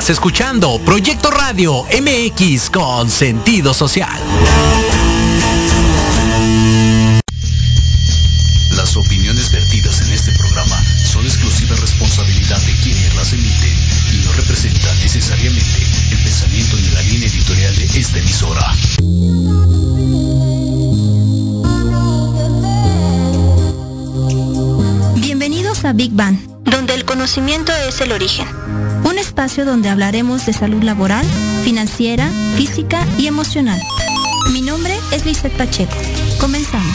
Estás escuchando Proyecto Radio MX con sentido social. Las opiniones vertidas en este programa son exclusiva responsabilidad de quienes las emiten y no representan necesariamente el pensamiento ni la línea editorial de esta emisora. Bienvenidos a Big Bang, donde el conocimiento es el origen. Un espacio donde hablaremos de salud laboral, financiera, física y emocional. Mi nombre es Lizeth Pacheco. Comenzamos.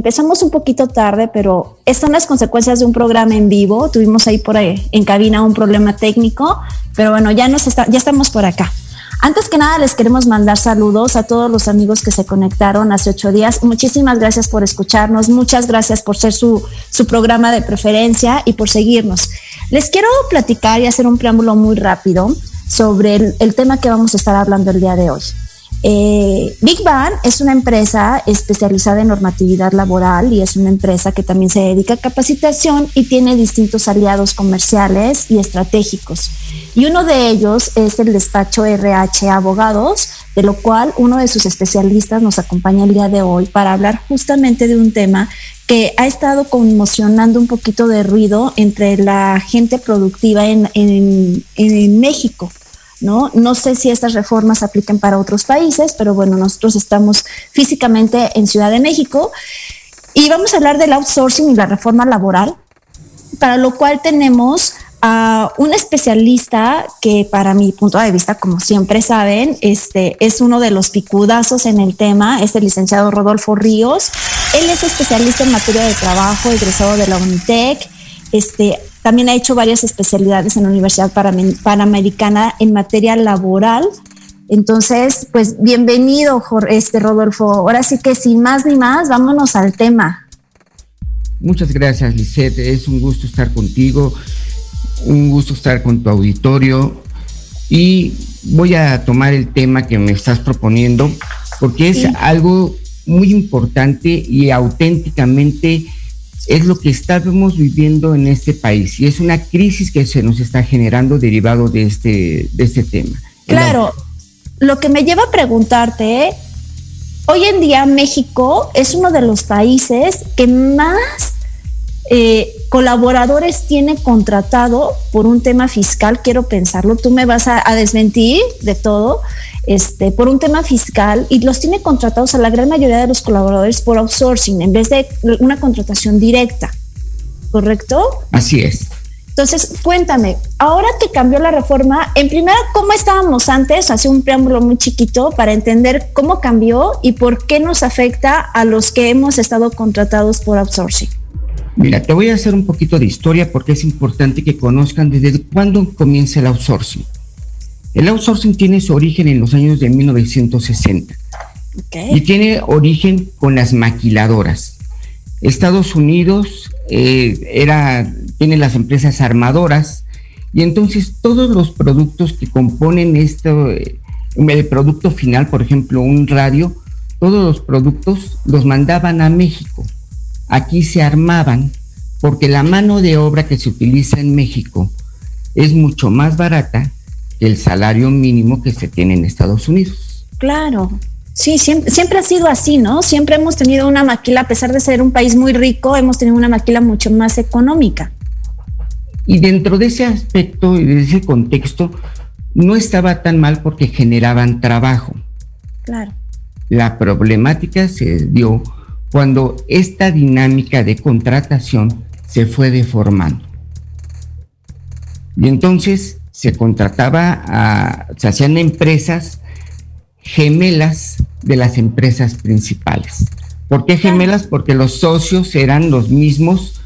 Empezamos un poquito tarde, pero están las consecuencias de un programa en vivo. Tuvimos ahí por ahí en cabina un problema técnico, pero bueno, ya nos está, ya estamos por acá. Antes que nada, les queremos mandar saludos a todos los amigos que se conectaron hace ocho días. Muchísimas gracias por escucharnos, muchas gracias por ser su, su programa de preferencia y por seguirnos. Les quiero platicar y hacer un preámbulo muy rápido sobre el tema que vamos a estar hablando el día de hoy. Eh, Big Bang es una empresa especializada en normatividad laboral y es una empresa que también se dedica a capacitación y tiene distintos aliados comerciales y estratégicos. Y uno de ellos es el despacho RH Abogados, de lo cual uno de sus especialistas nos acompaña el día de hoy para hablar justamente de un tema que ha estado conmocionando un poquito de ruido entre la gente productiva en, en, en México. ¿No? Sé si estas reformas apliquen para otros países, pero bueno, nosotros estamos físicamente en Ciudad de México y vamos a hablar del outsourcing y la reforma laboral, para lo cual tenemos a un especialista que para mi punto de vista, como siempre saben, este es uno de los picudazos en el tema, es el licenciado Rodolfo Ríos. Él es especialista en materia de trabajo, egresado de la Unitec. Este, también ha hecho varias especialidades en la Universidad Panamericana en materia laboral. Entonces, pues bienvenido, este Rodolfo. Ahora sí que sin más ni más, vámonos al tema. Muchas gracias, Lisette. Es un gusto estar contigo, un gusto estar con tu auditorio y voy a tomar el tema que me estás proponiendo porque es sí. algo muy importante y auténticamente es lo que estamos viviendo en este país y es una crisis que se nos está generando derivado de este, de este tema. Claro, lo que me lleva a preguntarte, hoy en día México es uno de los países que más eh, colaboradores tiene contratado por un tema fiscal, quiero pensarlo, tú me vas a, a desmentir de todo, este, por un tema fiscal y los tiene contratados a la gran mayoría de los colaboradores por outsourcing en vez de una contratación directa, ¿correcto? Así es. Entonces, cuéntame, ahora que cambió la reforma, en primera, ¿cómo estábamos antes? Hace un preámbulo muy chiquito para entender cómo cambió y por qué nos afecta a los que hemos estado contratados por outsourcing. Mira, te voy a hacer un poquito de historia porque es importante que conozcan desde cuándo comienza el outsourcing. El outsourcing tiene su origen en los años de 1960 okay. y tiene origen con las maquiladoras. Estados Unidos eh, era, tiene las empresas armadoras y entonces todos los productos que componen esto, eh, el producto final, por ejemplo, un radio, todos los productos los mandaban a México. Aquí se armaban porque la mano de obra que se utiliza en México es mucho más barata el salario mínimo que se tiene en Estados Unidos. Claro. Sí, siempre, siempre, ha sido así, ¿no? Siempre hemos tenido una maquila, a pesar de ser un país muy rico, hemos tenido una maquila mucho más económica. Y dentro de ese aspecto y de ese contexto, no estaba tan mal porque generaban trabajo. Claro. La problemática se dio cuando esta dinámica de contratación se fue deformando. Y entonces se contrataba a, se hacían empresas gemelas de las empresas principales. ¿Por qué gemelas? Porque los socios eran los mismos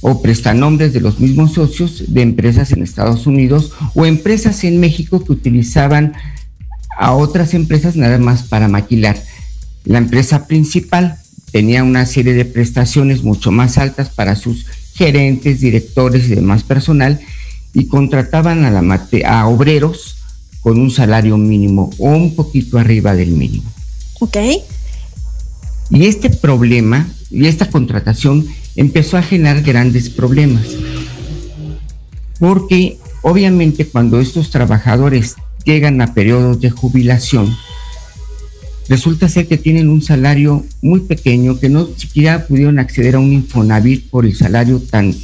o prestanombres de los mismos socios de empresas en Estados Unidos o empresas en México que utilizaban a otras empresas nada más para maquilar. La empresa principal tenía una serie de prestaciones mucho más altas para sus gerentes, directores y demás personal y contrataban a, la a obreros con un salario mínimo o un poquito arriba del mínimo. Ok. Y este problema y esta contratación empezó a generar grandes problemas. Porque obviamente cuando estos trabajadores llegan a periodos de jubilación, resulta ser que tienen un salario muy pequeño, que no siquiera pudieron acceder a un Infonavit por el salario tan,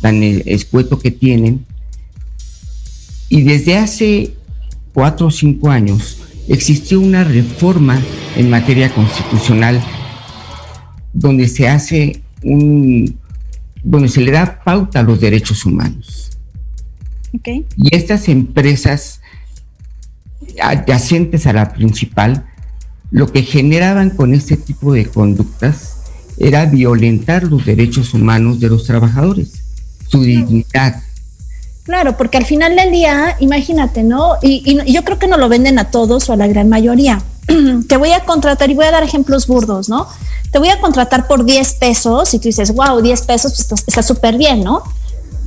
tan escueto que tienen. Y desde hace cuatro o cinco años existió una reforma en materia constitucional donde se hace un, donde se le da pauta a los derechos humanos. Y estas empresas adyacentes a la principal, lo que generaban con este tipo de conductas era violentar los derechos humanos de los trabajadores, su dignidad. Claro, porque al final del día, imagínate, ¿no? Y, y yo creo que no lo venden a todos o a la gran mayoría. Te voy a contratar y voy a dar ejemplos burdos, ¿no? Te voy a contratar por 10 pesos y tú dices, wow, 10 pesos pues, está súper bien, ¿no?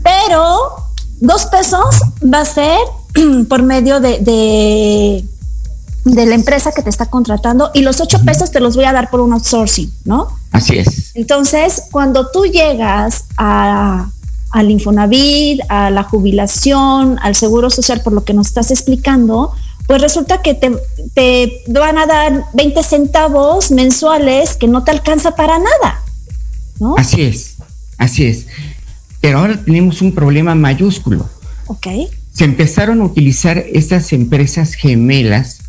Pero dos pesos va a ser por medio de, de, la empresa que te está contratando y los ocho pesos te los voy a dar por un outsourcing, ¿no? Así es. Entonces, cuando tú llegas a, al Infonavit, a la jubilación, al seguro social, por lo que nos estás explicando, pues resulta que te, te van a dar 20 centavos mensuales que no te alcanza para nada, ¿no? Así es, así es. Pero ahora tenemos un problema mayúsculo. Ok. Se empezaron a utilizar estas empresas gemelas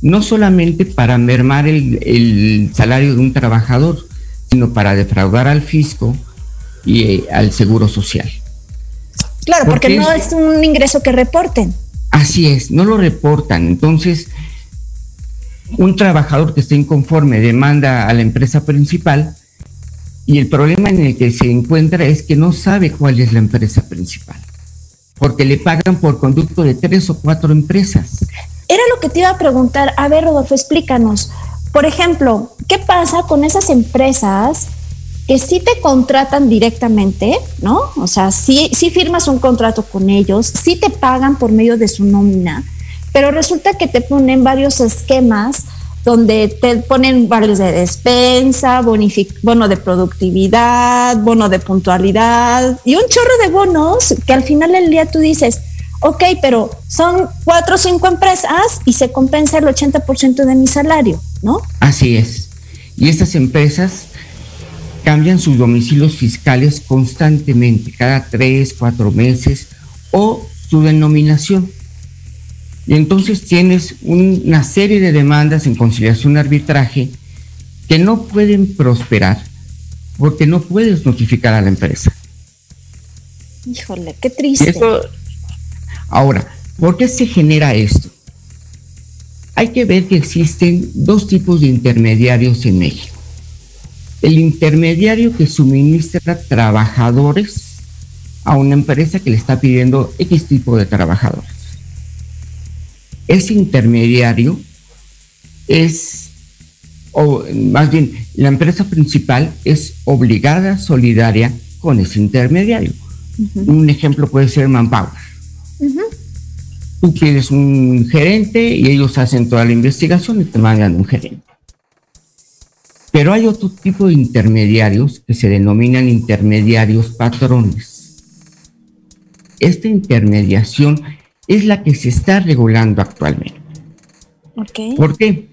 no solamente para mermar el, salario de un trabajador, sino para defraudar al fisco y eh, al seguro social. Claro, porque, porque no es un ingreso que reporten. Así es, no lo reportan. Entonces, un trabajador que esté inconforme demanda a la empresa principal y el problema en el que se encuentra es que no sabe cuál es la empresa principal, porque le pagan por conducto de tres o cuatro empresas. Era lo que te iba a preguntar. A ver, Rodolfo, explícanos. Por ejemplo, ¿qué pasa con esas empresas que sí te contratan directamente, ¿no? O sea, sí, sí firmas un contrato con ellos, sí te pagan por medio de su nómina, pero resulta que te ponen varios esquemas donde te ponen vales de despensa, bono de productividad, bono de puntualidad y un chorro de bonos que al final del día tú dices, ok, pero son cuatro o cinco empresas y se compensa el 80% de mi salario, ¿no? Así es. Y estas empresas cambian sus domicilios fiscales constantemente, cada tres, cuatro meses, o su denominación. Y entonces tienes una serie de demandas en conciliación arbitraje que no pueden prosperar porque no puedes notificar a la empresa. Híjole, qué triste. ahora, ¿por qué se genera esto? Hay que ver que existen dos tipos de intermediarios en México. El intermediario que suministra trabajadores a una empresa que le está pidiendo X tipo de trabajadores ese intermediario es, o más bien, la empresa principal es obligada, solidaria con ese intermediario. Un ejemplo puede ser Manpower. Tú tienes un gerente y ellos hacen toda la investigación y te mandan un gerente. Pero hay otro tipo de intermediarios que se denominan intermediarios patrones. Esta intermediación es la que se está regulando actualmente. ¿Por qué?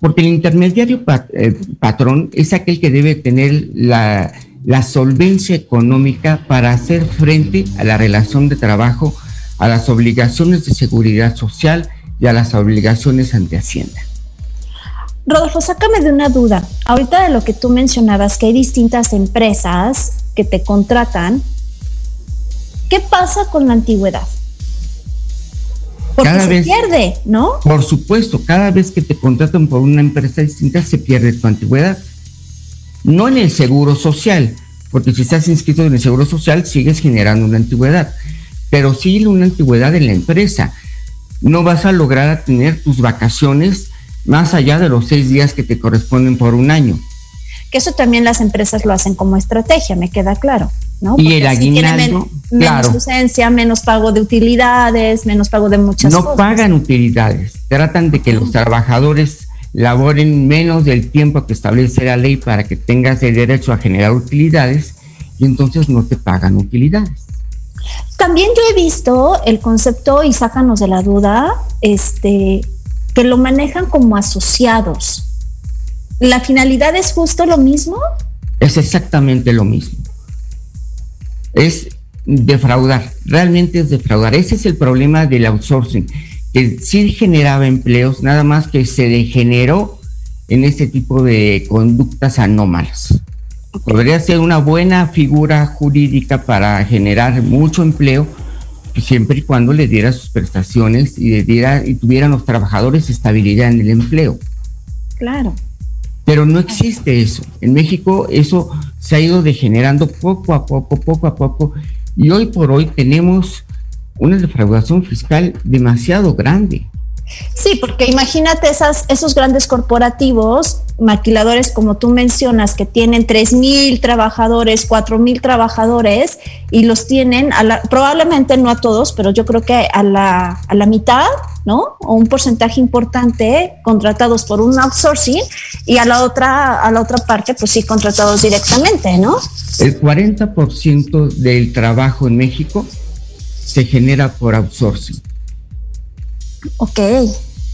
Porque el intermediario eh, patrón es aquel que debe tener la, la solvencia económica para hacer frente a la relación de trabajo, a las obligaciones de seguridad social y a las obligaciones ante Hacienda. Rodolfo, sácame de una duda. Ahorita de lo que tú mencionabas, que hay distintas empresas que te contratan, ¿qué pasa con la antigüedad? Porque cada se vez, pierde, ¿no? Por supuesto, cada vez que te contratan por una empresa distinta se pierde tu antigüedad. No en el seguro social, porque si estás inscrito en el seguro social sigues generando una antigüedad, pero sí una antigüedad en la empresa. No vas a lograr tener tus vacaciones más allá de los seis días que te corresponden por un año. Que eso también las empresas lo hacen como estrategia, me queda claro. ¿no? Y el aguinaldo, menos ausencia, menos pago de utilidades, menos pago de muchas cosas. No pagan utilidades, tratan de que los trabajadores laboren menos del tiempo que establece la ley para que tengas el derecho a generar utilidades y entonces no te pagan utilidades. También yo he visto el concepto, y sácanos de la duda, este, que lo manejan como asociados. ¿La finalidad es justo lo mismo? Es exactamente lo mismo. Es defraudar, realmente es defraudar. Ese es el problema del outsourcing, que sí generaba empleos, nada más que se degeneró en ese tipo de conductas anómalas. Podría ser una buena figura jurídica para generar mucho empleo, siempre y cuando le diera sus prestaciones y, le diera, y tuvieran los trabajadores estabilidad en el empleo. Claro. Pero no existe eso. En México eso se ha ido degenerando poco a poco, poco a poco, y hoy por hoy tenemos una defraudación fiscal demasiado grande. Sí, porque imagínate esas, esos grandes corporativos, maquiladores como tú mencionas, que tienen tres mil trabajadores, cuatro mil trabajadores y los tienen, probablemente no a todos, pero yo creo que a la, a la mitad, ¿no? O un porcentaje importante contratados por un outsourcing y a la otra, a la otra parte, pues sí, contratados directamente, ¿no? El 40% del trabajo en México se genera por outsourcing. Ok.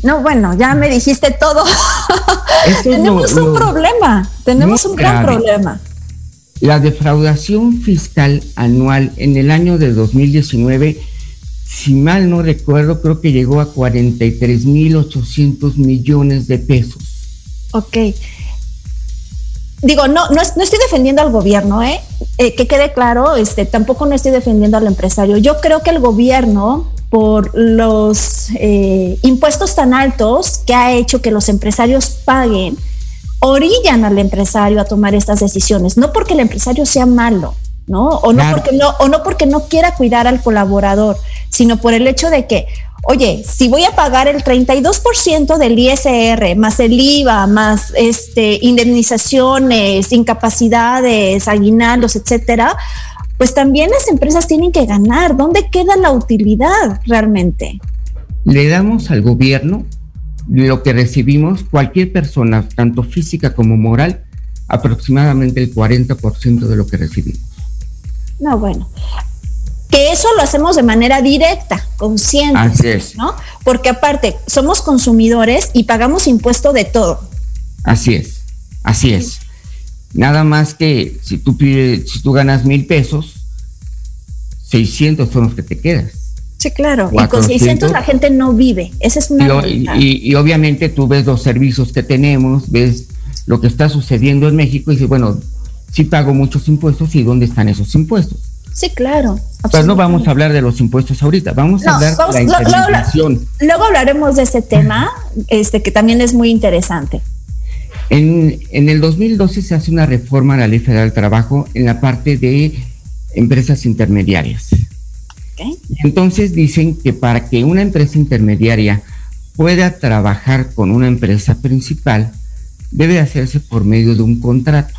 No, bueno, ya me dijiste todo. tenemos un problema, tenemos un gran problema. La defraudación fiscal anual en el año de 2019, si mal no recuerdo, creo que llegó a 43.800 millones de pesos. Ok. Digo, no, no, estoy defendiendo al gobierno, ¿eh? ¿eh? Que quede claro, este, tampoco no estoy defendiendo al empresario. Yo creo que el gobierno por los eh, impuestos tan altos que ha hecho que los empresarios paguen, orillan al empresario a tomar estas decisiones, no porque el empresario sea malo, ¿no? O no, porque no, o no porque no quiera cuidar al colaborador, sino por el hecho de que, oye, si voy a pagar el 32% del ISR, más el IVA, más este, indemnizaciones, incapacidades, aguinaldos, etcétera, pues también las empresas tienen que ganar. ¿Dónde queda la utilidad realmente? Le damos al gobierno lo que recibimos, cualquier persona, tanto física como moral, aproximadamente el 40% de lo que recibimos. No, bueno. Que eso lo hacemos de manera directa, consciente. Así es. ¿no? Porque aparte, somos consumidores y pagamos impuesto de todo. Así es, así es. Nada más que si tú pides, si tú ganas mil pesos, 600 son los que te quedas. Sí, claro. y con 600 la gente no vive. Esa es una. Y, obviamente tú ves los servicios que tenemos, ves lo que está sucediendo en México y dices, bueno, sí pago muchos impuestos y dónde están esos impuestos. Sí, claro. Pero no vamos a hablar de los impuestos ahorita, vamos a hablar de la luego hablaremos de ese tema, este que también es muy interesante. En, el 2012 se hace una reforma a la Ley Federal del Trabajo en la parte de empresas intermediarias. Entonces dicen que para que una empresa intermediaria pueda trabajar con una empresa principal, debe hacerse por medio de un contrato.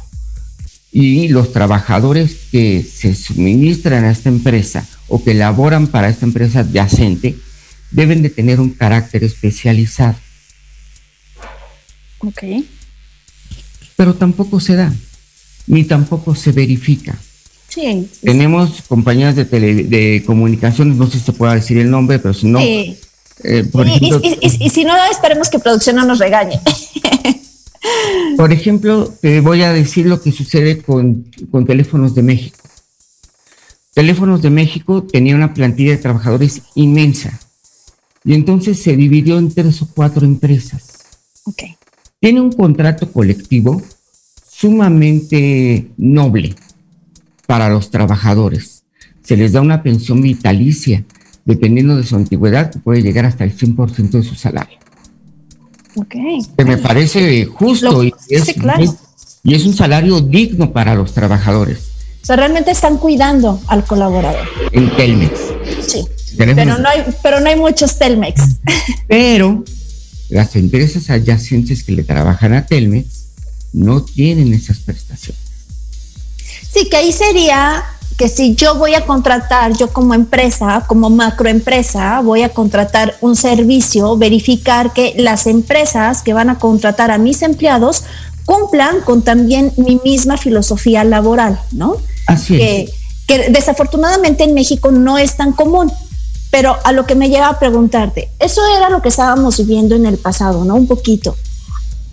Y los trabajadores que se suministran a esta empresa o que laboran para esta empresa adyacente deben de tener un carácter especializado. Ok pero tampoco se da, ni tampoco se verifica. Sí, Tenemos compañías de, tele, de comunicaciones, no sé si se puede decir el nombre, pero si no... Sí. Eh, y, si no, esperemos que producción no nos regañe. por ejemplo, te voy a decir lo que sucede con, con Teléfonos de México. Teléfonos de México tenía una plantilla de trabajadores inmensa y entonces se dividió en tres o cuatro empresas. Okay tiene un contrato colectivo sumamente noble para los trabajadores. Se les da una pensión vitalicia, dependiendo de su antigüedad, que puede llegar hasta el 100% de su salario. Ok. Que me parece justo y, es, y es un salario digno para los trabajadores. O sea, realmente están cuidando al colaborador. En Telmex. Sí. Pero no, hay, pero no hay muchos Telmex. Pero las empresas adyacentes que le trabajan a Telmex no tienen esas prestaciones. Sí, que ahí sería que si yo voy a contratar, yo como empresa, como macroempresa, voy a contratar un servicio, verificar que las empresas que van a contratar a mis empleados cumplan con también mi misma filosofía laboral, ¿no? Así que, es. Que desafortunadamente en México no es tan común. Pero a lo que me lleva a preguntarte, eso era lo que estábamos viviendo en el pasado, ¿no? Un poquito.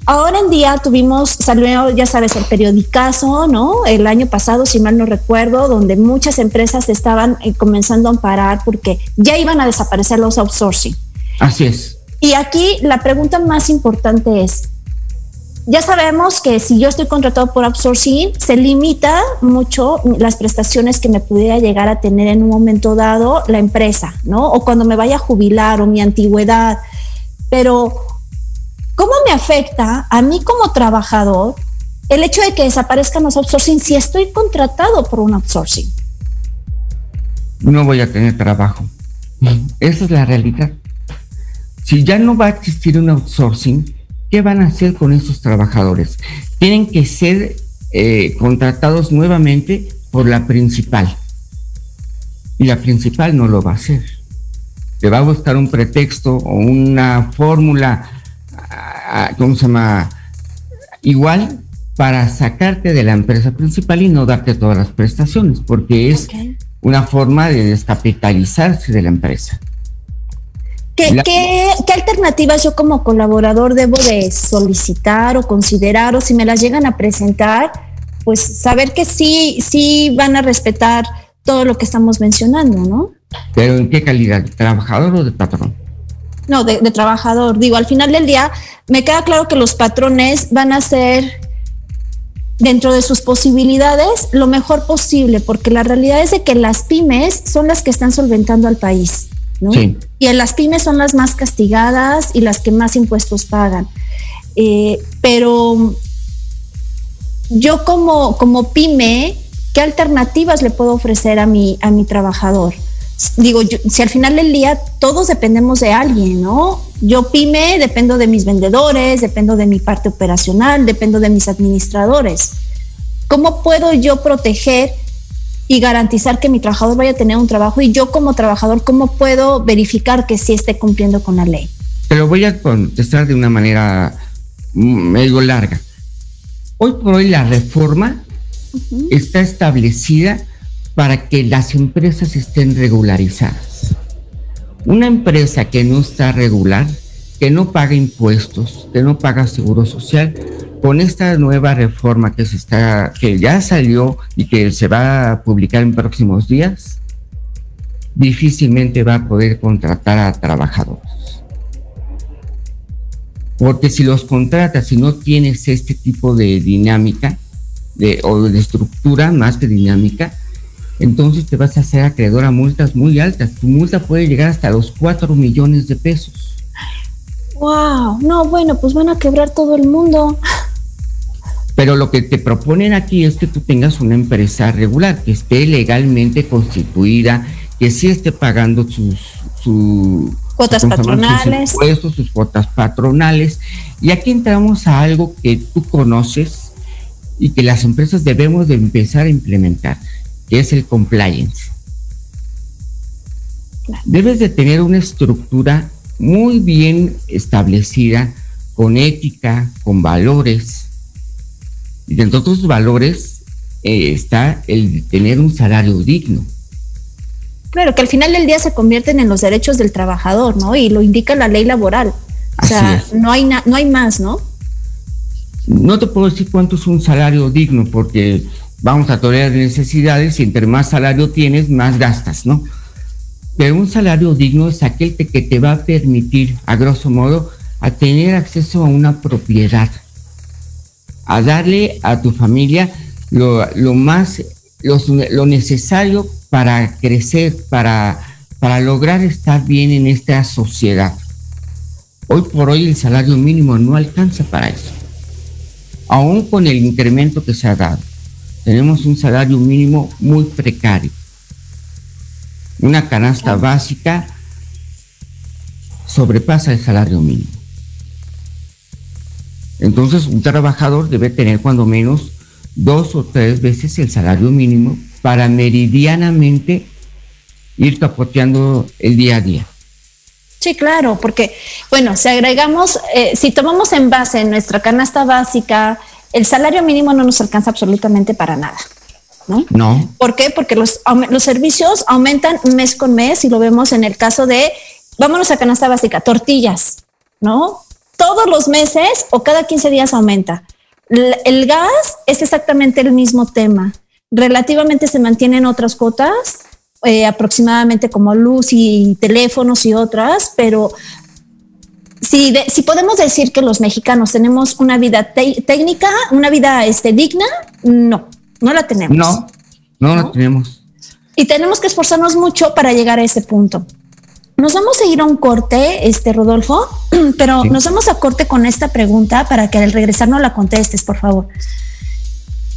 Ahora en día tuvimos, salió, ya sabes, el periodicazo, ¿no? El año pasado, si mal no recuerdo, donde muchas empresas estaban eh, comenzando a amparar porque ya iban a desaparecer los outsourcing. Así es. Y aquí la pregunta más importante es, ya sabemos que si yo estoy contratado por outsourcing, se limita mucho las prestaciones que me pudiera llegar a tener en un momento dado la empresa, ¿no? O cuando me vaya a jubilar o mi antigüedad. Pero ¿Cómo me afecta a mí como trabajador el hecho de que desaparezcan los outsourcing si estoy contratado por un outsourcing? No voy a tener trabajo. Esa es la realidad. Si ya no va a existir un outsourcing, ¿qué van a hacer con esos trabajadores? Tienen que ser eh, contratados nuevamente por la principal. Y la principal no lo va a hacer. Le va a buscar un pretexto o una fórmula ¿cómo se llama? Igual para sacarte de la empresa principal y no darte todas las prestaciones, porque es una forma de descapitalizarse de la empresa. ¿Qué, ¿qué, alternativas yo como colaborador debo de solicitar o considerar o si me las llegan a presentar? Pues saber que sí, sí van a respetar todo lo que estamos mencionando, ¿no? Pero ¿en qué calidad? ¿De trabajador o de patrón? no, de, trabajador. Digo, al final del día, me queda claro que los patrones van a ser dentro de sus posibilidades lo mejor posible, porque la realidad es de que las pymes son las que están solventando al país, ¿no? Y en las pymes son las más castigadas y las que más impuestos pagan. Eh, pero yo como, como pyme, ¿qué alternativas le puedo ofrecer a mi, a mi trabajador? digo, si al final del día todos dependemos de alguien, ¿no? Yo pyme dependo de mis vendedores, dependo de mi parte operacional, dependo de mis administradores. ¿Cómo puedo yo proteger y garantizar que mi trabajador vaya a tener un trabajo y yo como trabajador, cómo puedo verificar que sí esté cumpliendo con la ley? Te lo voy a contestar de una manera medio larga. Hoy por hoy la reforma está establecida para que las empresas estén regularizadas. Una empresa que no está regular, que no paga impuestos, que no paga seguro social, con esta nueva reforma que se está, que ya salió y que se va a publicar en próximos días, difícilmente va a poder contratar a trabajadores. Porque si los contratas y no tienes este tipo de dinámica o de estructura más que dinámica, entonces te vas a hacer acreedor a multas muy altas. Tu multa puede llegar hasta los 4 millones de pesos. Wow, no, bueno, pues van a quebrar todo el mundo. Pero lo que te proponen aquí es que tú tengas una empresa regular, que esté legalmente constituida, que sí esté pagando sus, cuotas patronales. Sus impuestos, sus cuotas patronales. Y aquí entramos a algo que tú conoces y que las empresas debemos de empezar a implementar que es el compliance. Debes de tener una estructura muy bien establecida, con ética, con valores. Y dentro de tus valores eh, está el tener un salario digno. Claro, que al final del día se convierten en los derechos del trabajador, ¿no? Y lo indica la ley laboral. O sea, no hay, no hay más, ¿no? No te puedo decir cuánto es un salario digno, porque vamos a tolerar necesidades y entre más salario tienes, más gastas, ¿no? Pero un salario digno es aquel que te va a permitir, a grosso modo, a tener acceso a una propiedad, a darle a tu familia lo, más, lo, necesario para crecer, para, para lograr estar bien en esta sociedad. Hoy por hoy el salario mínimo no alcanza para eso, aún con el incremento que se ha dado tenemos un salario mínimo muy precario. Una canasta básica sobrepasa el salario mínimo. Entonces, un trabajador debe tener cuando menos dos o tres veces el salario mínimo para meridianamente ir capoteando el día a día. Sí, claro, porque, bueno, si agregamos, eh, si tomamos en base nuestra canasta básica, el salario mínimo no nos alcanza absolutamente para nada. ¿No? No. ¿Por qué? Porque los, los servicios aumentan mes con mes y lo vemos en el caso de, vámonos a canasta básica, tortillas, ¿no? Todos los meses o cada 15 días aumenta. El, gas es exactamente el mismo tema. Relativamente se mantienen otras cotas, eh, aproximadamente como luz y teléfonos y otras, pero si, si podemos decir que los mexicanos tenemos una vida técnica, una vida este, digna, no, no la tenemos. No, no, la tenemos. Y tenemos que esforzarnos mucho para llegar a ese punto. Nos vamos a ir a un corte, este Rodolfo, pero nos vamos a corte con esta pregunta para que al regresar no la contestes, por favor.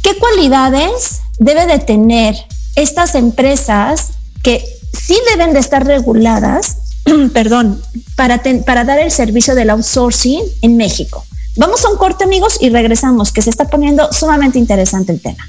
¿Qué cualidades debe de tener estas empresas que sí deben de estar reguladas, perdón, para, para dar el servicio del outsourcing en México? Vamos a un corte, amigos, y regresamos, que se está poniendo sumamente interesante el tema.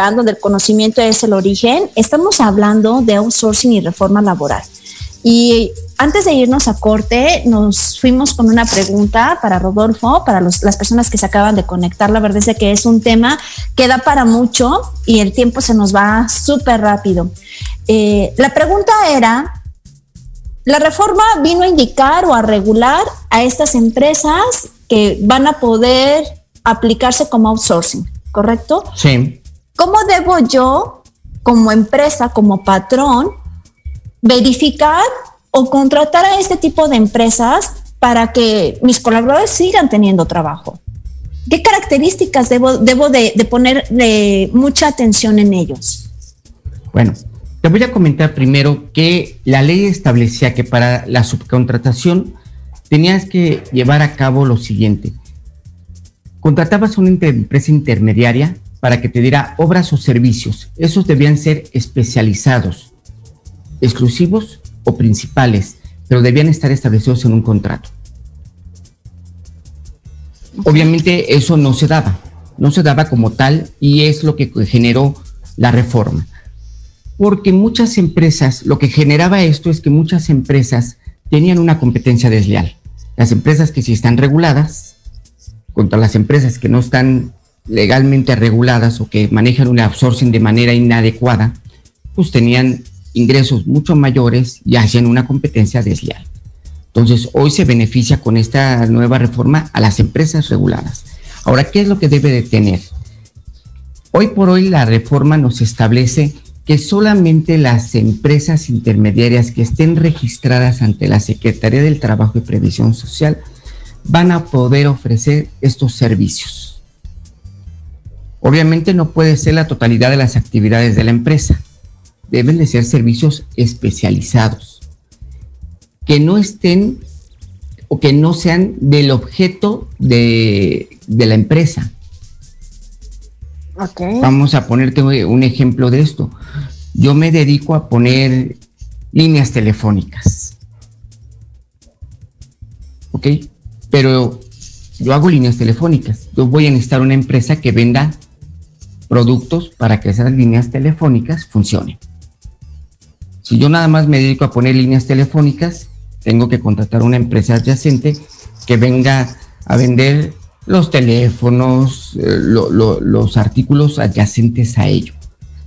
Van donde el conocimiento es el origen, estamos hablando de outsourcing y reforma laboral. Y antes de irnos a corte, nos fuimos con una pregunta para Rodolfo, para las personas que se acaban de conectar. La verdad es que es un tema que da para mucho y el tiempo se nos va súper rápido. Eh, la pregunta era, ¿la reforma vino a indicar o a regular a estas empresas que van a poder aplicarse como outsourcing, correcto? Sí. ¿Cómo debo yo, como empresa, como patrón, verificar o contratar a este tipo de empresas para que mis colaboradores sigan teniendo trabajo? ¿Qué características debo, de, poner mucha atención en ellos? Bueno, te voy a comentar primero que la ley establecía que para la subcontratación tenías que llevar a cabo lo siguiente. Contratabas una empresa intermediaria para que te diera obras o servicios. Esos debían ser especializados, exclusivos o principales, pero debían estar establecidos en un contrato. Obviamente eso no se daba, no se daba como tal y es lo que generó la reforma. Porque muchas empresas, lo que generaba esto es que muchas empresas tenían una competencia desleal. Las empresas que sí están reguladas contra las empresas que no están legalmente reguladas o que manejan un outsourcing de manera inadecuada, pues tenían ingresos mucho mayores y hacían una competencia desleal. Entonces, hoy se beneficia con esta nueva reforma a las empresas reguladas. Ahora, ¿qué es lo que debe de tener? Hoy por hoy la reforma nos establece que solamente las empresas intermediarias que estén registradas ante la Secretaría del Trabajo y Previsión Social van a poder ofrecer estos servicios. Obviamente no puede ser la totalidad de las actividades de la empresa deben de ser servicios especializados, que no estén o que no sean del objeto de, la empresa. Vamos a ponerte un ejemplo de esto. Yo me dedico a poner líneas telefónicas. ¿Ok? Pero yo hago líneas telefónicas. Yo voy a necesitar una empresa que venda productos para que esas líneas telefónicas funcionen. Si yo nada más me dedico a poner líneas telefónicas, tengo que contratar una empresa adyacente que venga a vender los teléfonos, eh, los artículos adyacentes a ello.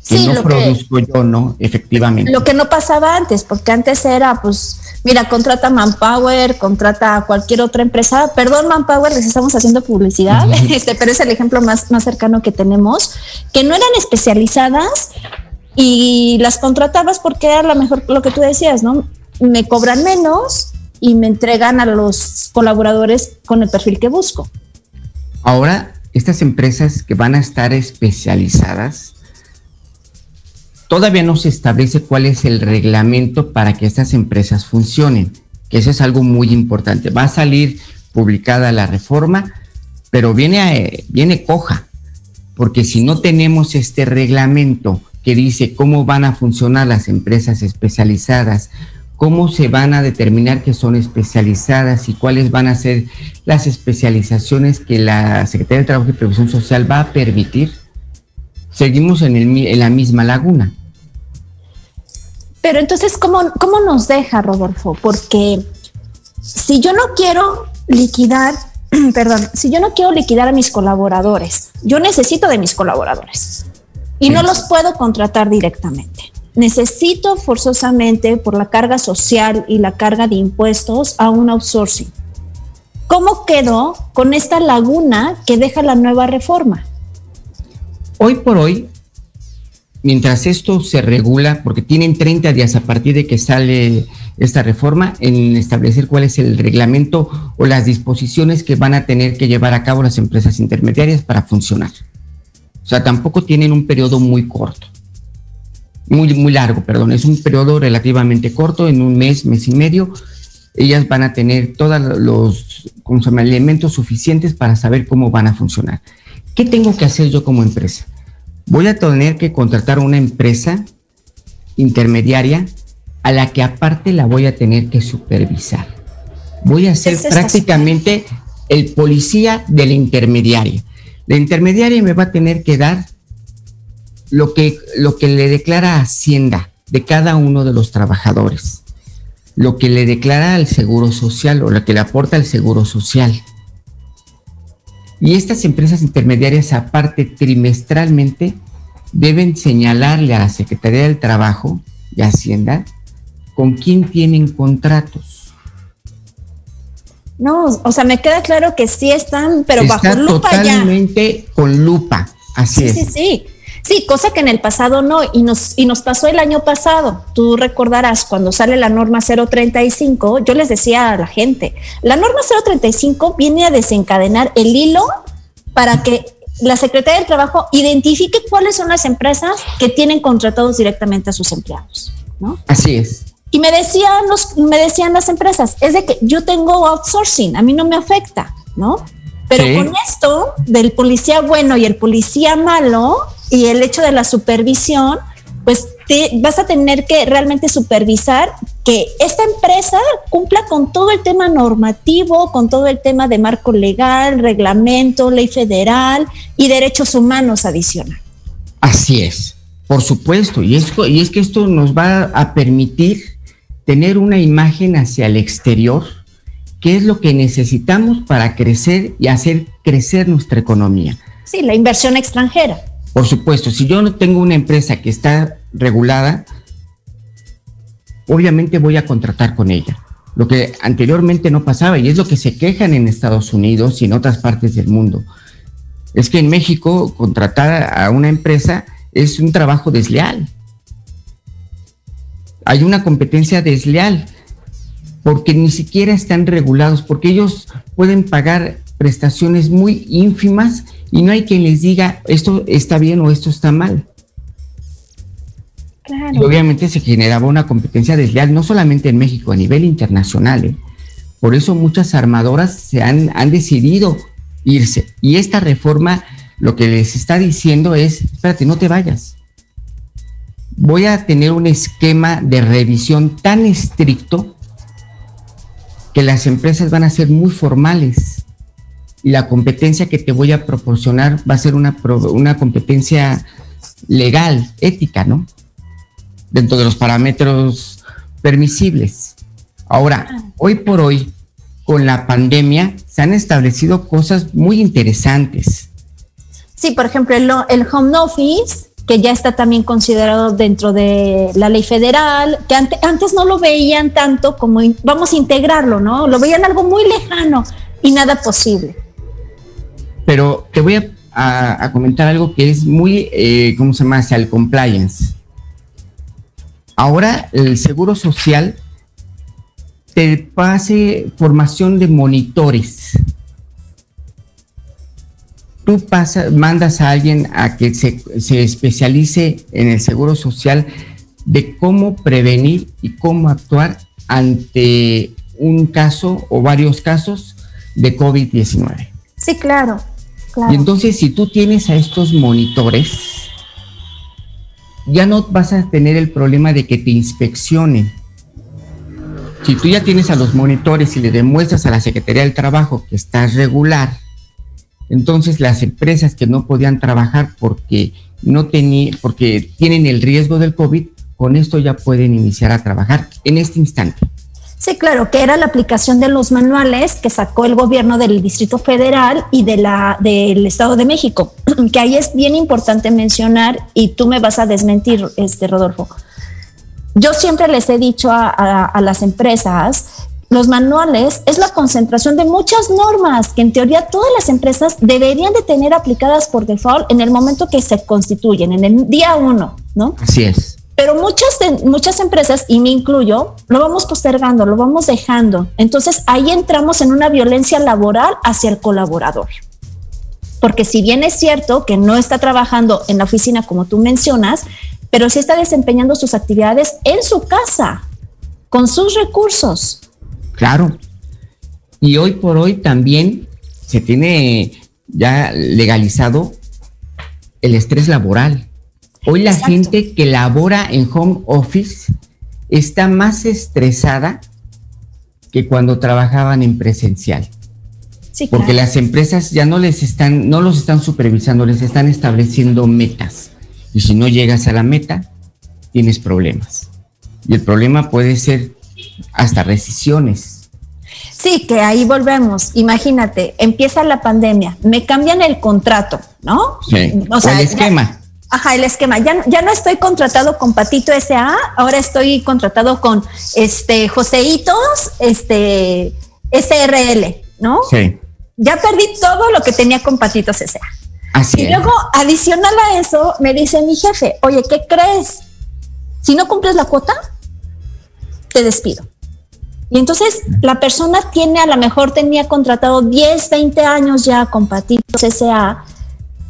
Que no produzco yo, ¿no? Efectivamente. Lo que no pasaba antes, porque antes era, pues, mira, contrata Manpower, contrata cualquier otra empresa. Perdón, Manpower, les estamos haciendo publicidad, este, pero es el ejemplo más, más cercano que tenemos, que no eran especializadas y las contratabas porque era lo mejor lo que tú decías, ¿no? Me cobran menos y me entregan a los colaboradores con el perfil que busco. Ahora, estas empresas que van a estar especializadas, todavía no se establece cuál es el reglamento para que estas empresas funcionen, que eso es algo muy importante. Va a salir publicada la reforma, pero viene, viene coja, porque si no tenemos este reglamento que dice cómo van a funcionar las empresas especializadas, cómo se van a determinar que son especializadas y cuáles van a ser las especializaciones que la Secretaría de Trabajo y Previsión Social va a permitir, seguimos en, el, la misma laguna. Pero entonces, ¿cómo, ¿cómo nos deja, Rodolfo? Porque si yo no quiero liquidar, perdón, si yo no quiero liquidar a mis colaboradores, yo necesito de mis colaboradores y no los puedo contratar directamente. Necesito forzosamente por la carga social y la carga de impuestos a un outsourcing. ¿Cómo quedó con esta laguna que deja la nueva reforma? Hoy por hoy, mientras esto se regula, porque tienen 30 días a partir de que sale esta reforma en establecer cuál es el reglamento o las disposiciones que van a tener que llevar a cabo las empresas intermediarias para funcionar. O sea, tampoco tienen un periodo muy corto. Muy, muy largo, perdón. Es un periodo relativamente corto, en un mes, mes y medio. Ellas van a tener todos los elementos suficientes para saber cómo van a funcionar. ¿Qué tengo que hacer yo como empresa? Voy a tener que contratar una empresa intermediaria a la que aparte la voy a tener que supervisar. Voy a ser prácticamente el policía de la intermediaria. La intermediaria me va a tener que dar lo que, lo que le declara Hacienda de cada uno de los trabajadores, lo que le declara al Seguro Social o lo que le aporta al Seguro Social. Y estas empresas intermediarias, aparte, trimestralmente, deben señalarle a la Secretaría del Trabajo y Hacienda con quién tienen contratos. No, o sea, me queda claro que sí están, pero bajo lupa totalmente con lupa, así es. Sí, sí, sí. Cosa que en el pasado no, y nos, y nos pasó el año pasado. Tú recordarás cuando sale la norma 035, yo les decía a la gente, la norma 035 viene a desencadenar el hilo para que la Secretaría del Trabajo identifique cuáles son las empresas que tienen contratados directamente a sus empleados, ¿no? Así es. Y me decían, los, me decían las empresas, es de que yo tengo outsourcing, a mí no me afecta, ¿no? Pero con esto del policía bueno y el policía malo y el hecho de la supervisión, pues te, vas a tener que realmente supervisar que esta empresa cumpla con todo el tema normativo, con todo el tema de marco legal, reglamento, ley federal y derechos humanos adicional. Así es, por supuesto, y es, y es que esto nos va a permitir tener una imagen hacia el exterior, que es lo que necesitamos para crecer y hacer crecer nuestra economía. Sí, la inversión extranjera. Por supuesto, si yo no tengo una empresa que está regulada, obviamente voy a contratar con ella. Lo que anteriormente no pasaba y es lo que se quejan en Estados Unidos y en otras partes del mundo. Es que en México contratar a una empresa es un trabajo desleal. Hay una competencia desleal porque ni siquiera están regulados, porque ellos pueden pagar prestaciones muy ínfimas y no hay quien les diga esto está bien o esto está mal. Y obviamente se generaba una competencia desleal, no solamente en México, a nivel internacional. ¿eh? Por eso muchas armadoras se han, han decidido irse. Y esta reforma lo que les está diciendo es, espérate, no te vayas. Voy a tener un esquema de revisión tan estricto que las empresas van a ser muy formales y la competencia que te voy a proporcionar va a ser una, una competencia legal, ética, ¿no? Dentro de los parámetros permisibles. Ahora, ah. hoy por hoy, con la pandemia, se han establecido cosas muy interesantes. Sí, por ejemplo, el home office, que ya está también considerado dentro de la ley federal, que antes no lo veían tanto como vamos a integrarlo, ¿no? Lo veían algo muy lejano y nada posible. Pero te voy a, comentar algo que es muy, eh, ¿cómo se llama? Hacia el compliance. Ahora el Seguro Social te pase formación de monitores. Tú mandas a alguien a que se, se especialice en el Seguro Social de cómo prevenir y cómo actuar ante un caso o varios casos de COVID-19. Sí, claro. Y entonces si tú tienes a estos monitores, ya no vas a tener el problema de que te inspeccionen. Si tú ya tienes a los monitores y le demuestras a la Secretaría del Trabajo que estás regular, entonces las empresas que no podían trabajar porque no tenían, porque tienen el riesgo del COVID, con esto ya pueden iniciar a trabajar en este instante. Sí, claro, que era la aplicación de los manuales que sacó el gobierno del Distrito Federal y de la, del Estado de México, que ahí es bien importante mencionar y tú me vas a desmentir, este Rodolfo. Yo siempre les he dicho a, a las empresas los manuales es la concentración de muchas normas que en teoría todas las empresas deberían de tener aplicadas por default en el momento que se constituyen, en el día uno, ¿no? Así es. Pero muchas, muchas empresas, y me incluyo, lo vamos postergando, lo vamos dejando. Entonces ahí entramos en una violencia laboral hacia el colaborador. Porque si bien es cierto que no está trabajando en la oficina como tú mencionas, pero sí está desempeñando sus actividades en su casa, con sus recursos. Claro. Y hoy por hoy también se tiene ya legalizado el estrés laboral. Hoy la gente que labora en home office está más estresada que cuando trabajaban en presencial. porque las empresas ya no les están, no los están supervisando, les están estableciendo metas. Y si no llegas a la meta, tienes problemas. Y el problema puede ser hasta rescisiones. Sí, que ahí volvemos. Imagínate, empieza la pandemia, me cambian el contrato, ¿no? Sí. O, sea, el esquema. ajá, el esquema. Ya, ya no estoy contratado con Patito SA, ahora estoy contratado con este Joseitos, este SRL, ¿no? Sí. Ya perdí todo lo que tenía con Patitos S.A. Así y luego, adicional a eso, me dice mi jefe, oye, ¿qué crees? Si no cumples la cuota, te despido. Y entonces la persona tiene, a lo mejor tenía contratado 10, 20 años ya con Patitos S.A.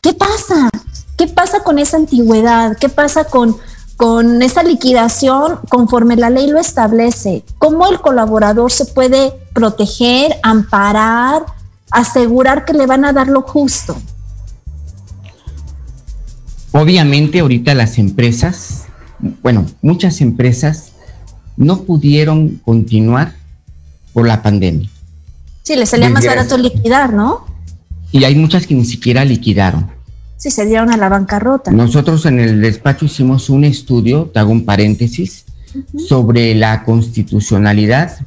¿Qué pasa? ¿Qué pasa con esa antigüedad? ¿Qué pasa con, con esa liquidación conforme la ley lo establece? ¿Cómo el colaborador se puede proteger, amparar, asegurar que le van a dar lo justo? Obviamente ahorita las empresas, bueno, muchas empresas no pudieron continuar por la pandemia. Sí, les salía más barato liquidar, ¿no? Y hay muchas que ni siquiera liquidaron. Sí, se dieron a la bancarrota. Nosotros en el despacho hicimos un estudio, te hago un paréntesis, sobre la constitucionalidad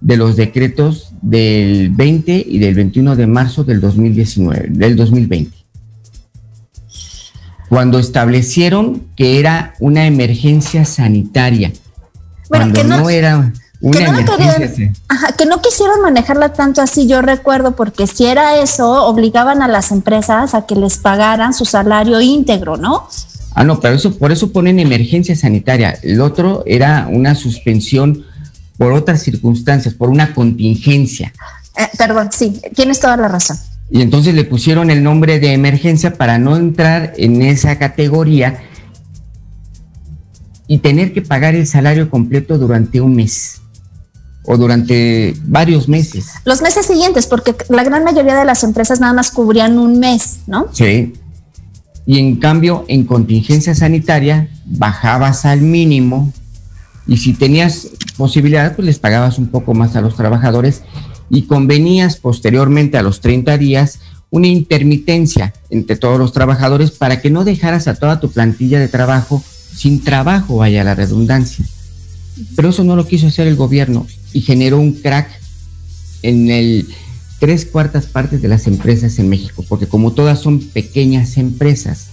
de los decretos del 20 y del 21 de marzo del 2019, del 2020. Cuando establecieron que era una emergencia sanitaria bueno, que no, era una que no ajá, que no quisieron manejarla tanto así, yo recuerdo, porque si era eso, obligaban a las empresas a que les pagaran su salario íntegro, ¿no? Ah, no, pero eso, por eso ponen emergencia sanitaria. El otro era una suspensión por otras circunstancias, por una contingencia. Eh, perdón, sí, tienes toda la razón. Y entonces le pusieron el nombre de emergencia para no entrar en esa categoría y tener que pagar el salario completo durante un mes o durante varios meses. Los meses siguientes, porque la gran mayoría de las empresas nada más cubrían un mes, ¿no? Sí. Y en cambio, en contingencia sanitaria, bajabas al mínimo y si tenías posibilidad, pues les pagabas un poco más a los trabajadores y convenías posteriormente a los 30 días una intermitencia entre todos los trabajadores para que no dejaras a toda tu plantilla de trabajo sin trabajo, vaya la redundancia. Pero eso no lo quiso hacer el gobierno y generó un crack en el tres cuartas partes de las empresas en México, porque como todas son pequeñas empresas,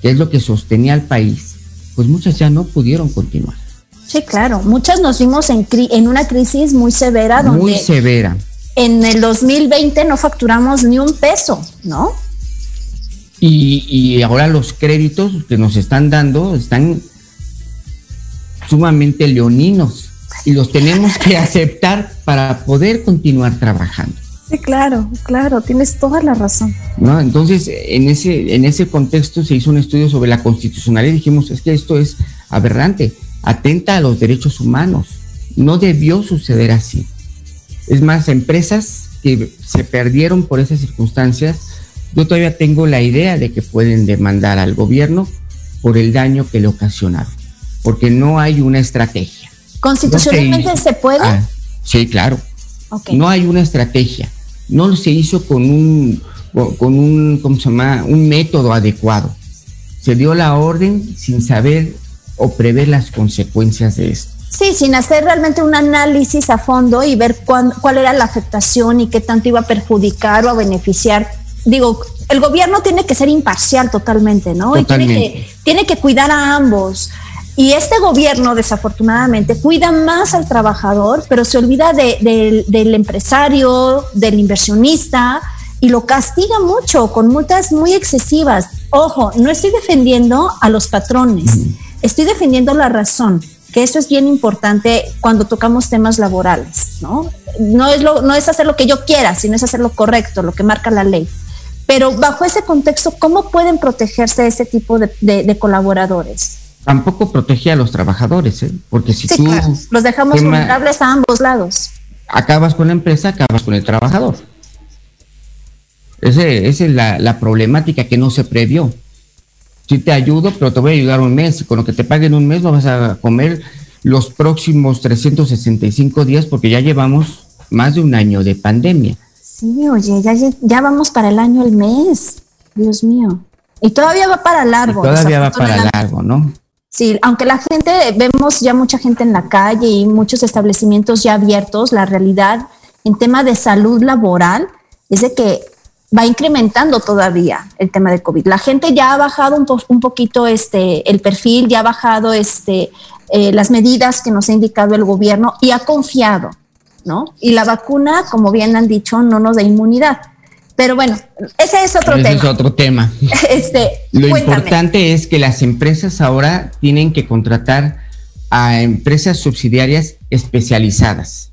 que es lo que sostenía al país, pues muchas ya no pudieron continuar. Sí, claro, muchas nos vimos en, en una crisis muy severa. Donde muy severa. En el 2020 no facturamos ni un peso, ¿no? Y, ahora los créditos que nos están dando están sumamente leoninos y los tenemos que aceptar para poder continuar trabajando. Sí, claro, claro, tienes toda la razón. ¿No? Entonces, en ese, en ese contexto se hizo un estudio sobre la constitucionalidad y dijimos, es que esto es aberrante, atenta a los derechos humanos. No debió suceder así. Es más, empresas que se perdieron por esas circunstancias yo todavía tengo la idea de que pueden demandar al gobierno por el daño que le ocasionaron, porque no hay una estrategia. ¿Constitucionalmente se, puede? Ah, sí, claro. No hay una estrategia. No se hizo con un, con un, ¿cómo se llama? Un método adecuado. Se dio la orden sin saber o prever las consecuencias de esto. Sí, sin hacer realmente un análisis a fondo y ver cuál era la afectación y qué tanto iba a perjudicar o a beneficiar digo, el gobierno tiene que ser imparcial totalmente, ¿no? Y tiene que, tiene que cuidar a ambos. Y este gobierno, desafortunadamente, cuida más al trabajador, pero se olvida del empresario, del inversionista, y lo castiga mucho con multas muy excesivas. Ojo, no estoy defendiendo a los patrones, estoy defendiendo la razón, que eso es bien importante cuando tocamos temas laborales, ¿no? No es, lo, no es hacer lo que yo quiera, sino es hacer lo correcto, lo que marca la ley. Pero bajo ese contexto, ¿cómo pueden protegerse ese tipo de, colaboradores? Tampoco protege a los trabajadores, ¿eh? porque si tú... Los dejamos vulnerables a ambos lados. Acabas con la empresa, acabas con el trabajador. esa es la, problemática que no se previó. Sí te ayudo, pero te voy a ayudar un mes con lo que te paguen un mes no vas a comer los próximos 365 días porque ya llevamos más de un año de pandemia. Sí, oye, ya, ya vamos para el año el mes. Dios mío. Y todavía va para largo. todavía va para largo, ¿no? Sí, aunque la gente, vemos ya mucha gente en la calle y muchos establecimientos ya abiertos, la realidad en tema de salud laboral es de que va incrementando todavía el tema de COVID. La gente ya ha bajado un, un poquito este, el perfil, ya ha bajado este, eh, las medidas que nos ha indicado el gobierno y ha confiado, ¿no? Y la vacuna, como bien han dicho, no nos da inmunidad. Pero bueno, ese es otro tema. es otro tema. Este, Lo importante es que las empresas ahora tienen que contratar a empresas subsidiarias especializadas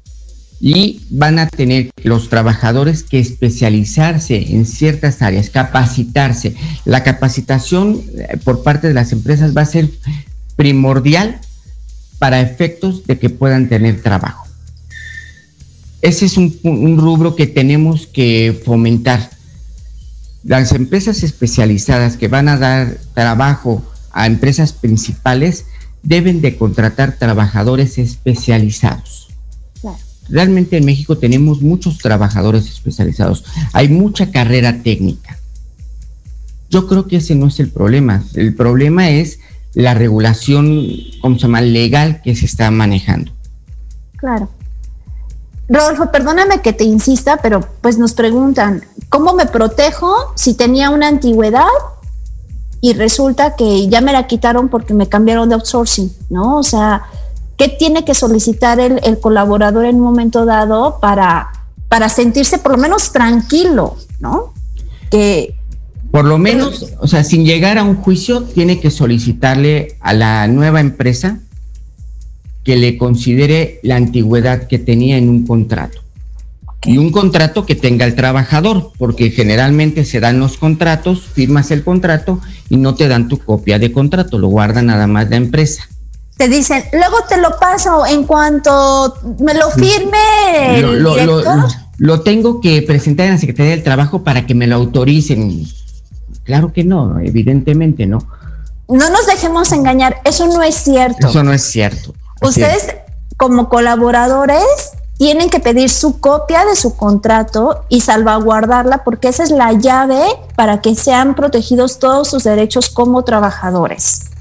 y van a tener los trabajadores que especializarse en ciertas áreas, capacitarse. La capacitación eh, por parte de las empresas va a ser primordial para efectos de que puedan tener trabajo. Ese es un, rubro que tenemos que fomentar. Las empresas especializadas que van a dar trabajo a empresas principales deben de contratar trabajadores especializados Realmente en México tenemos muchos trabajadores especializados, hay mucha carrera técnica. Yo creo que ese no es el problema, el problema es la regulación, ¿cómo se llama?, legal que se está manejando. Claro. Rodolfo, perdóname que te insista, pero pues nos preguntan, ¿cómo me protejo si tenía una antigüedad y resulta que ya me la quitaron porque me cambiaron de outsourcing, ¿no? O sea, ¿Qué tiene que solicitar el, colaborador en un momento dado para, para sentirse por lo menos tranquilo, ¿no? Que, por lo menos, o sea, sin llegar a un juicio, tiene que solicitarle a la nueva empresa que le considere la antigüedad que tenía en un contrato. Y un contrato que tenga el trabajador, porque generalmente se dan los contratos, firmas el contrato y no te dan tu copia de contrato, lo guarda nada más la empresa te dicen, luego te lo paso en cuanto me lo firme el lo, director. Lo, tengo que presentar en la Secretaría del Trabajo para que me lo autoricen. Claro que no, evidentemente no. No nos dejemos engañar, eso no es cierto. Eso no es cierto. Ustedes como colaboradores tienen que pedir su copia de su contrato y salvaguardarla porque esa es la llave para que sean protegidos todos sus derechos como trabajadores.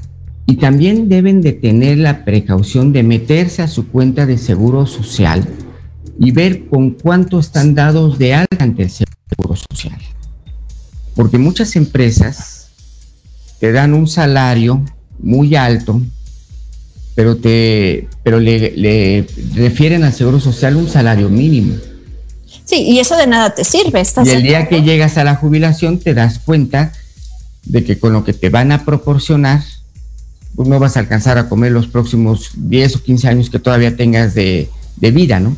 Y también deben de tener la precaución de meterse a su cuenta de seguro social y ver con cuánto están dados de alta ante el seguro social. Porque muchas empresas te dan un salario muy alto, pero, te, pero le, refieren al seguro social un salario mínimo. Sí, y eso de nada te sirve. y el día que llegas a la jubilación te das cuenta de que con lo que te van a proporcionar pues no vas a alcanzar a comer los próximos 10 o 15 años que todavía tengas de, vida, ¿no?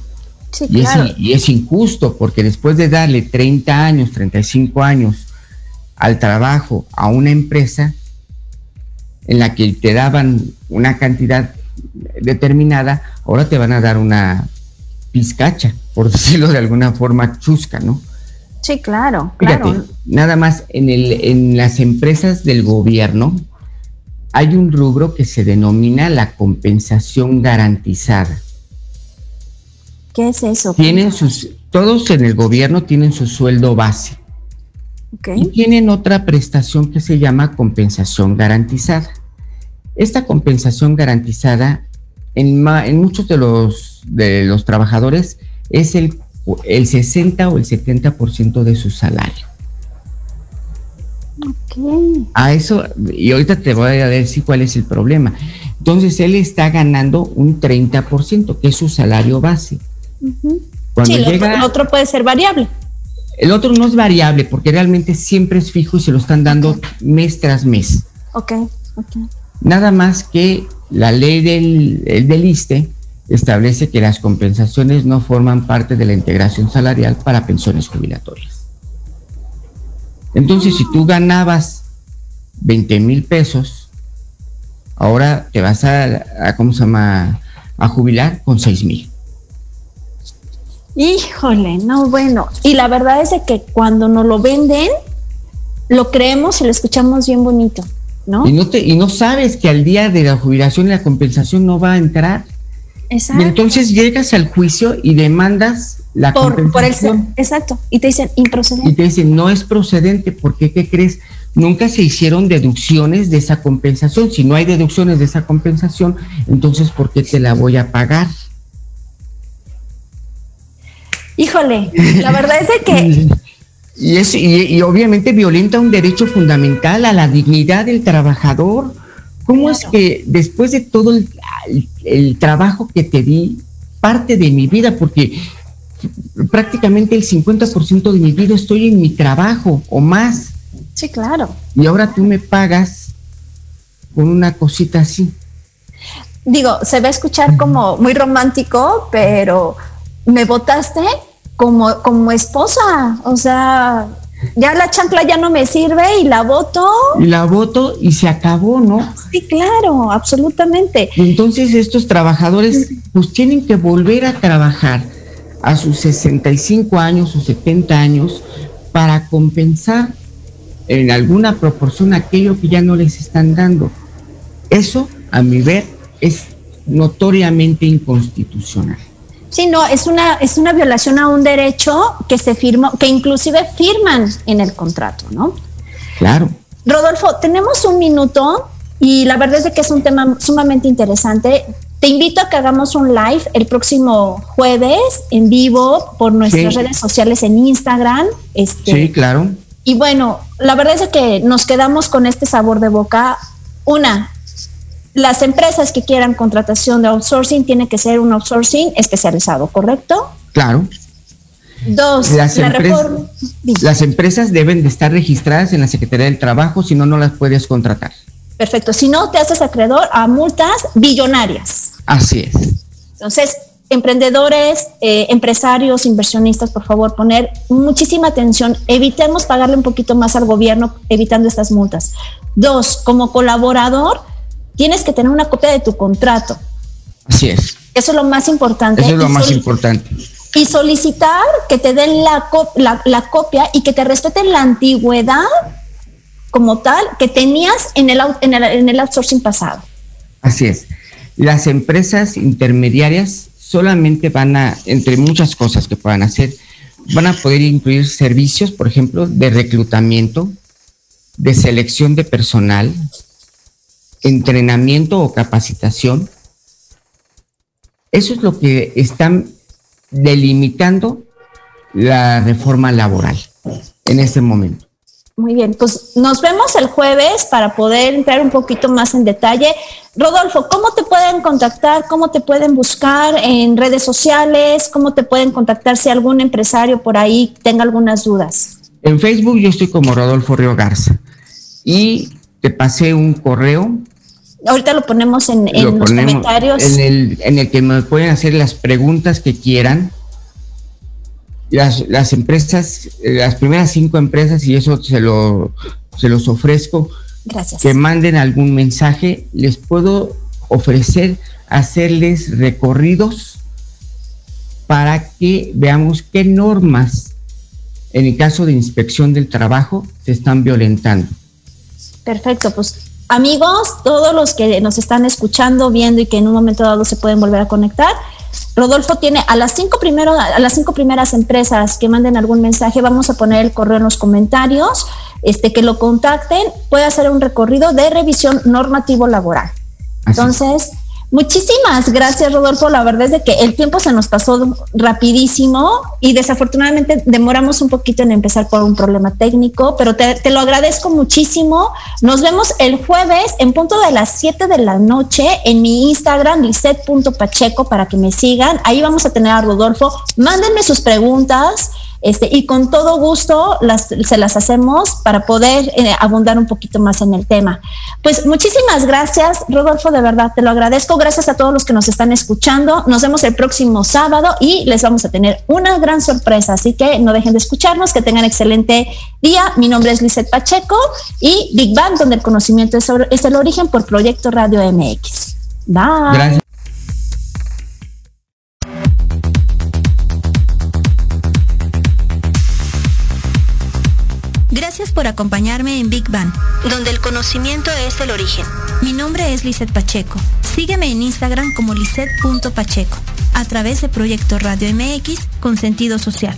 Sí, y, claro. es, y es injusto porque después de darle 30 años, 35 años al trabajo a una empresa en la que te daban una cantidad determinada, ahora te van a dar una pizcacha, por decirlo de alguna forma chusca, ¿no? Sí, claro. Fíjate, nada más en, el, en las empresas del gobierno, hay un rubro que se denomina la compensación garantizada. ¿Qué es eso? Tienen sus, todos en el gobierno tienen su sueldo base. Y tienen otra prestación que se llama compensación garantizada. Esta compensación garantizada en, en muchos de los, de los trabajadores es el, el 60 o el 70% de su salario. A eso, y ahorita te voy a decir cuál es el problema. Entonces él está ganando un 30%, que es su salario base. Cuando sí, llega, el otro puede ser variable. El otro no es variable porque realmente siempre es fijo y se lo están dando mes tras mes. Ok, ok. Nada más que la ley del, del ISTE establece que las compensaciones no forman parte de la integración salarial para pensiones jubilatorias. Entonces, si tú ganabas 20 mil pesos, ahora te vas a, ¿cómo se llama? A jubilar con 6 mil. Híjole, no, bueno. Y la verdad es que cuando nos lo venden, lo creemos y lo escuchamos bien bonito, ¿no? Y no, te, y no sabes que al día de la jubilación la compensación no va a entrar. Exacto. Y entonces llegas al juicio y demandas por, por el exacto. Y te dicen improcedente. Y te dicen, no es procedente, porque ¿qué crees? nunca se hicieron deducciones de esa compensación. Si no hay deducciones de esa compensación, entonces ¿por qué te la voy a pagar? Híjole, la verdad es que... y, es, y, obviamente violenta un derecho fundamental a la dignidad del trabajador. ¿Cómo es que después de todo el trabajo que te di, parte de mi vida, porque prácticamente el 50% de mi vida estoy en mi trabajo o más. Sí, claro. Y ahora tú me pagas con una cosita así. Digo, se va a escuchar como muy romántico, pero me votaste como, como esposa. O sea, ya la chancla ya no me sirve y la voto. Y la voto y se acabó, ¿no? Sí, claro, absolutamente. Entonces estos trabajadores pues tienen que volver a trabajar a sus 65 años o 70 años para compensar en alguna proporción aquello que ya no les están dando. Eso, a mi ver, es notoriamente inconstitucional. Sí, no, es una, es una violación a un derecho que se firmó, que inclusive firman en el contrato, ¿no? Claro. Rodolfo, tenemos un minuto y la verdad es que es un tema sumamente interesante. Te invito a que hagamos un live el próximo jueves en vivo por nuestras redes sociales en Instagram. Este, sí, claro. Y bueno, la verdad es que nos quedamos con este sabor de boca. Una, las empresas que quieran contratación de outsourcing tiene que ser un outsourcing especializado, ¿correcto? Claro. Dos, las, las empresas deben de estar registradas en la Secretaría del Trabajo, si no, no las puedes contratar. Perfecto. Si no, te haces acreedor a multas billonarias. Así es. Entonces, emprendedores, eh, empresarios, inversionistas, por favor, poner muchísima atención. Evitemos pagarle un poquito más al gobierno evitando estas multas. Dos, como colaborador, tienes que tener una copia de tu contrato. Así es. Eso es lo más importante. Eso es lo más importante. Y solicitar que te den la, la copia y que te respeten la antigüedad como tal que tenías en el, en el, en el outsourcing pasado. Así es. Las empresas intermediarias solamente van a, entre muchas cosas que puedan hacer, van a poder incluir servicios, por ejemplo, de reclutamiento, de selección de personal, entrenamiento o capacitación. Eso es lo que están delimitando la reforma laboral en este momento. Muy bien, pues nos vemos el jueves para poder entrar un poquito más en detalle. Rodolfo, ¿cómo te pueden contactar? ¿Cómo te pueden buscar en redes sociales? ¿Cómo te pueden contactar si algún empresario por ahí tenga algunas dudas? En Facebook yo estoy como Rodolfo Río Garza y te pasé un correo. Ahorita lo ponemos en, los comentarios. En el, en el que me pueden hacer las preguntas que quieran las, las empresas, las primeras cinco empresas, y eso se, lo, se los ofrezco, Gracias. que manden algún mensaje, les puedo ofrecer hacerles recorridos para que veamos qué normas en el caso de inspección del trabajo se están violentando. Perfecto, pues amigos, todos los que nos están escuchando, viendo y que en un momento dado se pueden volver a conectar, Rodolfo tiene a las cinco primero, a las cinco primeras empresas que manden algún mensaje, vamos a poner el correo en los comentarios, este que lo contacten, puede hacer un recorrido de revisión normativo laboral. Entonces, Muchísimas gracias, Rodolfo. La verdad es de que el tiempo se nos pasó rapidísimo y desafortunadamente demoramos un poquito en empezar por un problema técnico, pero te, lo agradezco muchísimo. Nos vemos el jueves en punto de las 7 de la noche en mi Instagram, lisset.pacheco, para que me sigan. Ahí vamos a tener a Rodolfo. Mándenme sus preguntas. Este, y con todo gusto las, se las hacemos para poder eh, abundar un poquito más en el tema. Pues muchísimas gracias, Rodolfo, de verdad, te lo agradezco. Gracias a todos los que nos están escuchando. Nos vemos el próximo sábado y les vamos a tener una gran sorpresa, así que no dejen de escucharnos, que tengan excelente día. Mi nombre es Lizeth Pacheco y Big Bang, donde el conocimiento es, es el origen por Proyecto Radio MX. Bye. Gracias. Por acompañarme en Big Bang, donde el conocimiento es el origen. Mi nombre es Lizeth Pacheco. Sígueme en Instagram como lisette.pacheco, a través de Proyecto Radio MX con sentido social.